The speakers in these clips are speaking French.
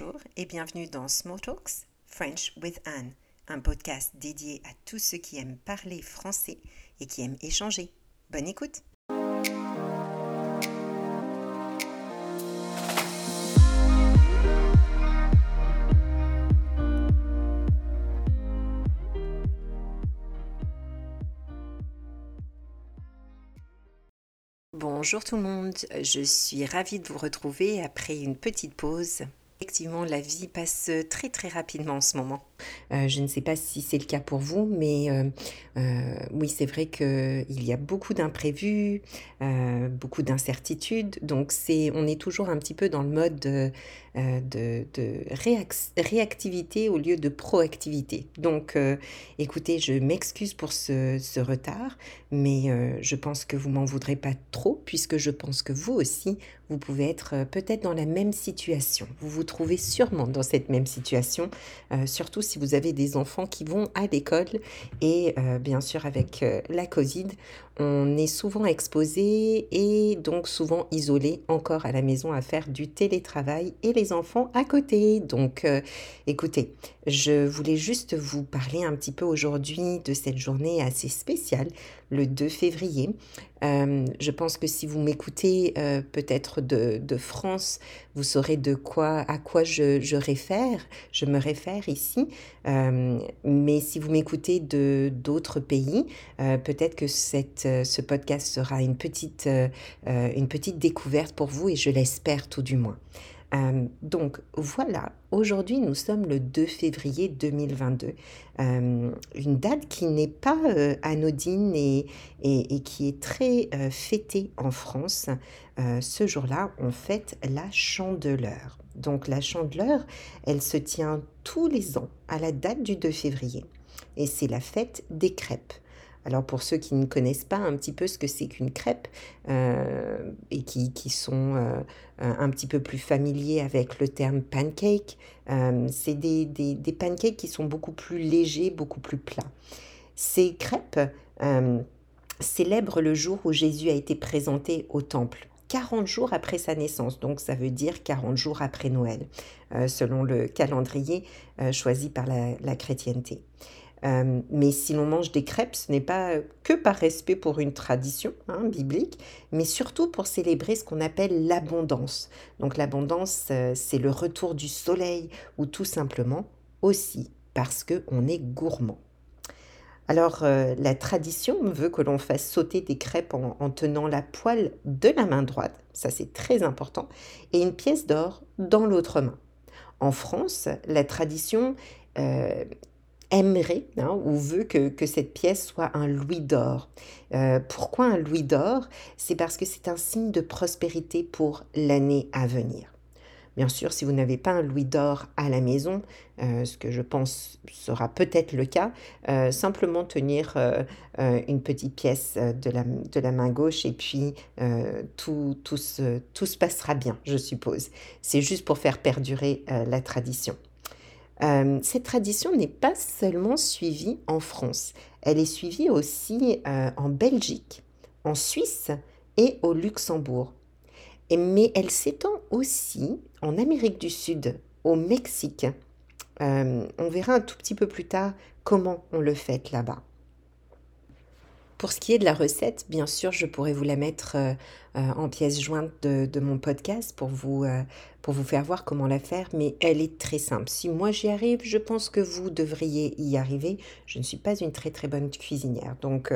Bonjour et bienvenue dans Small Talks French with Anne, un podcast dédié à tous ceux qui aiment parler français et qui aiment échanger. Bonne écoute Bonjour tout le monde, je suis ravie de vous retrouver après une petite pause. Effectivement, la vie passe très très rapidement en ce moment. Euh, je ne sais pas si c'est le cas pour vous, mais euh, euh, oui, c'est vrai qu'il y a beaucoup d'imprévus, beaucoup d'incertitudes. Donc, c'est, on est toujours un petit peu dans le mode de, de, réactivité au lieu de proactivité. Donc, écoutez, je m'excuse pour ce, ce, retard, mais je pense que vous m'en voudrez pas trop, puisque je pense que vous aussi, vous pouvez être peut-être dans la même situation. Vous vous trouvez sûrement dans cette même situation, surtout si vous avez des enfants qui vont à l'école et euh, bien sûr avec euh, la Covid, on est souvent exposé et donc souvent isolé encore à la maison à faire du télétravail et les enfants à côté. Donc euh, écoutez, je voulais juste vous parler un petit peu aujourd'hui de cette journée assez spéciale, le 2 février. Euh, je pense que si vous m'écoutez euh, de, France, vous saurez de quoi, à quoi je, je réfère. Je me réfère ici. mais si vous m'écoutez de d'autres pays, peut-être que cette euh, ce podcast sera une petite, euh, euh, une petite découverte pour vous et je l'espère tout du moins. Donc voilà, aujourd'hui nous sommes le 2 février 2022, une date qui n'est pas anodine et, et, qui est très fêtée en France. ce jour-là, on fête la chandeleur. Donc la chandeleur, elle se tient tous les ans à la date du 2 février et c'est la fête des crêpes. Alors pour ceux qui ne connaissent pas un petit peu ce que c'est qu'une crêpe euh, et qui, sont euh, un petit peu plus familiers avec le terme pancake, euh, c'est des, des, pancakes qui sont beaucoup plus légers, beaucoup plus plats. Ces crêpes célèbrent le jour où Jésus a été présenté au temple. 40 jours après sa naissance, donc ça veut dire 40 jours après Noël, selon le calendrier choisi par la chrétienté. Euh, mais si l'on mange des crêpes, ce n'est pas que par respect pour une tradition hein, biblique, mais surtout pour célébrer ce qu'on appelle l'abondance. Donc l'abondance, euh, c'est le retour du soleil ou tout simplement aussi parce qu'on est gourmand. Alors euh, la tradition veut que l'on fasse sauter des crêpes en, tenant la poêle de la main droite, ça c'est très important, et une pièce d'or dans l'autre main. En France, la tradition aimerait hein, ou veut que, cette pièce soit un louis d'or. Euh, pourquoi un louis d'or? C'est parce que c'est un signe de prospérité pour l'année à venir. Bien sûr, si vous n'avez pas un louis d'or à la maison, euh, ce que je pense sera peut-être le cas, euh, simplement tenir une petite pièce de la, de la, main gauche et puis tout, tout, se, tout se passera bien, je suppose. C'est juste pour faire perdurer la tradition. Euh, cette tradition n'est pas seulement suivie en France, elle est suivie aussi euh, en Belgique, en Suisse et au Luxembourg. mais elle s'étend aussi en Amérique du Sud, au Mexique. Euh, on verra un tout petit peu plus tard comment on le fait là-bas. Pour ce qui est de la recette, bien sûr, je pourrais vous la mettre euh, euh, en pièce jointe de, mon podcast pour vous, euh, pour vous faire voir comment la faire, mais elle est très simple. Si moi j'y arrive, je pense que vous devriez y arriver. Je ne suis pas une très très bonne cuisinière, donc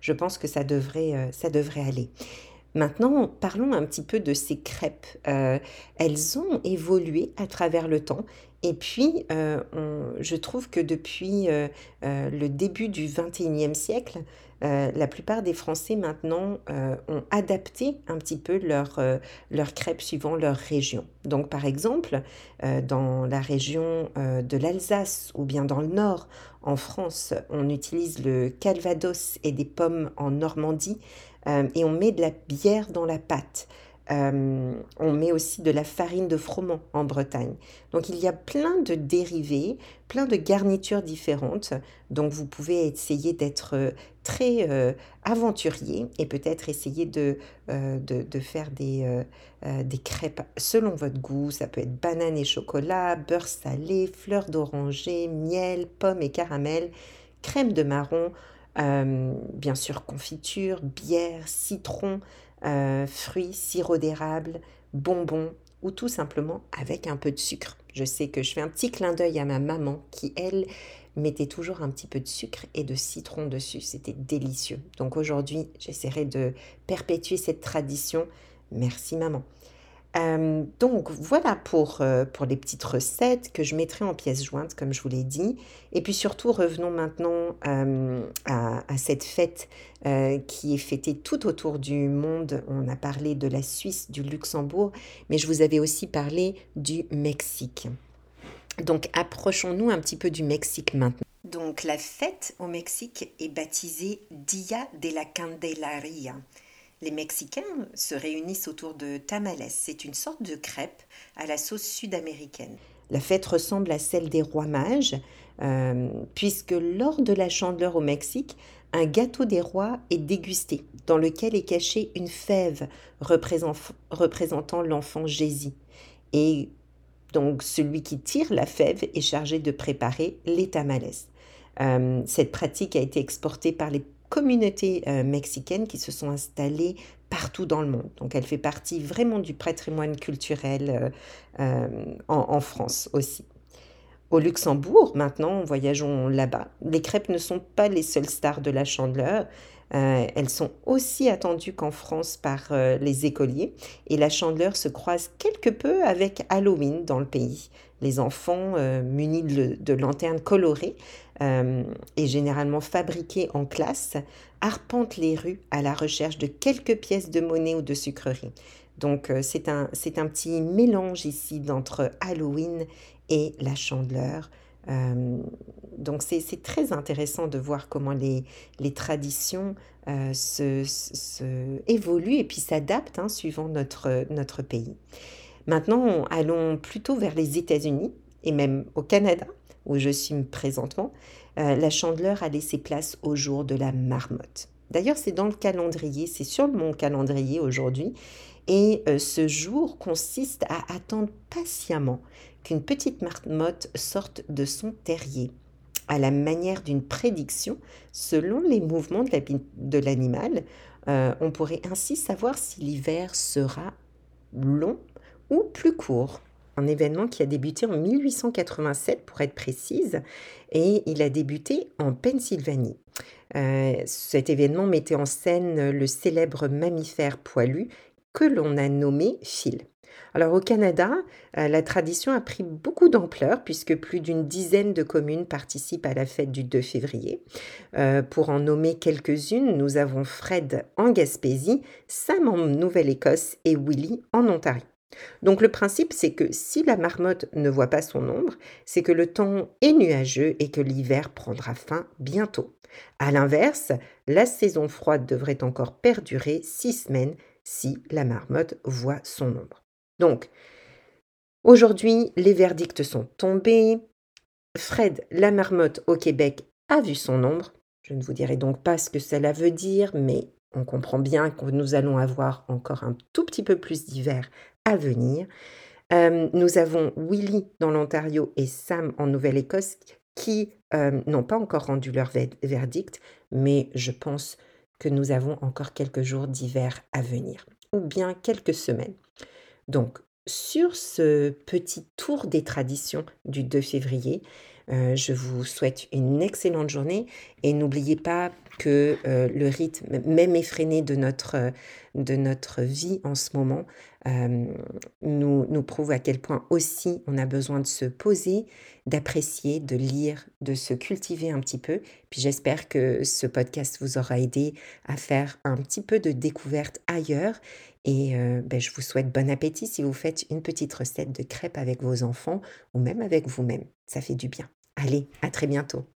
je pense que ça devrait, ça devrait aller. Maintenant, parlons un petit peu de ces crêpes. elles ont évolué à travers le temps et puis, je trouve que depuis le début du XXIe siècle, euh, la plupart des Français maintenant euh, ont adapté un petit peu leurs leur crêpes suivant leur région. Donc par exemple, euh, dans la région de l'Alsace ou bien dans le nord en France, on utilise le calvados et des pommes en Normandie et on met de la bière dans la pâte. Euh, on met aussi de la farine de froment en Bretagne. Donc il y a plein de dérivés, plein de garnitures différentes. Donc vous pouvez essayer d'être euh, très euh, aventurier et peut-être essayer de, de, faire des, des crêpes selon votre goût. Ça peut être banane et chocolat, beurre salé, fleurs d'oranger, miel, pommes et caramel, crème de marron, bien sûr confiture, bière, citron. Euh, fruits, sirop d'érable, bonbons ou tout simplement avec un peu de sucre. Je sais que je fais un petit clin d'œil à ma maman qui, elle, mettait toujours un petit peu de sucre et de citron dessus. C'était délicieux. Donc aujourd'hui, j'essaierai de perpétuer cette tradition. Merci maman. Euh, donc voilà pour, euh, pour les petites recettes que je mettrai en pièces jointes, comme je vous l'ai dit. Et puis surtout, revenons maintenant euh, à, cette fête qui est fêtée tout autour du monde. On a parlé de la Suisse, du Luxembourg, mais je vous avais aussi parlé du Mexique. Donc approchons-nous un petit peu du Mexique maintenant. Donc la fête au Mexique est baptisée Dia de la Candelaria. Les Mexicains se réunissent autour de tamales. C'est une sorte de crêpe à la sauce sud-américaine. La fête ressemble à celle des rois mages, euh, puisque lors de la chandeleur au Mexique, un gâteau des rois est dégusté, dans lequel est cachée une fève représentant l'enfant Jésus. Et donc celui qui tire la fève est chargé de préparer les tamales. Euh, cette pratique a été exportée par les communautés euh, mexicaines qui se sont installées partout dans le monde. Donc elle fait partie vraiment du patrimoine culturel euh, euh, en, France aussi. Au Luxembourg, maintenant, voyageons là-bas. Les crêpes ne sont pas les seules stars de la chandeleur. Elles sont aussi attendues qu'en France par les écoliers et la chandeleur se croise quelque peu avec Halloween dans le pays. Les enfants munis de lanternes colorées euh, et généralement fabriqués en classe, arpentent les rues à la recherche de quelques pièces de monnaie ou de sucreries. Donc euh, c'est un, un, petit mélange ici d'entre Halloween et la chandeleur. Euh, donc c'est très intéressant de voir comment les, les traditions se, se, évoluent et puis s'adaptent hein, suivant notre, notre pays. Maintenant, allons plutôt vers les États-Unis et même au Canada où je suis présentement, euh, la chandeleur a laissé place au jour de la marmotte. D'ailleurs, c'est dans le calendrier, c'est sur mon calendrier aujourd'hui. Et euh, ce jour consiste à attendre patiemment qu'une petite marmotte sorte de son terrier, à la manière d'une prédiction selon les mouvements de l'animal. Euh, on pourrait ainsi savoir si l'hiver sera long ou plus court un événement qui a débuté en 1887 pour être précise, et il a débuté en Pennsylvanie. Euh, cet événement mettait en scène le célèbre mammifère poilu que l'on a nommé Phil. Alors au Canada, euh, la tradition a pris beaucoup d'ampleur puisque plus d'une dizaine de communes participent à la fête du 2 février. Euh, pour en nommer quelques-unes, nous avons Fred en Gaspésie, Sam en Nouvelle-Écosse et Willy en Ontario. Donc le principe, c'est que si la marmotte ne voit pas son ombre, c'est que le temps est nuageux et que l'hiver prendra fin bientôt. A l'inverse, la saison froide devrait encore perdurer six semaines si la marmotte voit son ombre. Donc, aujourd'hui, les verdicts sont tombés. Fred, la marmotte au Québec, a vu son ombre. Je ne vous dirai donc pas ce que cela veut dire, mais on comprend bien que nous allons avoir encore un tout petit peu plus d'hiver à venir. Euh, nous avons Willy dans l'Ontario et Sam en Nouvelle-Écosse qui euh, n'ont pas encore rendu leur verdict, mais je pense que nous avons encore quelques jours d'hiver à venir, ou bien quelques semaines. Donc, sur ce petit tour des traditions du 2 février, euh, je vous souhaite une excellente journée et n'oubliez pas que le rythme, même effréné de notre, de notre vie en ce moment, euh, nous, nous prouve à quel point aussi on a besoin de se poser, d'apprécier, de lire, de se cultiver un petit peu. Puis j'espère que ce podcast vous aura aidé à faire un petit peu de découverte ailleurs. Et euh, ben, je vous souhaite bon appétit si vous faites une petite recette de crêpes avec vos enfants ou même avec vous-même. Ça fait du bien. Allez, à très bientôt.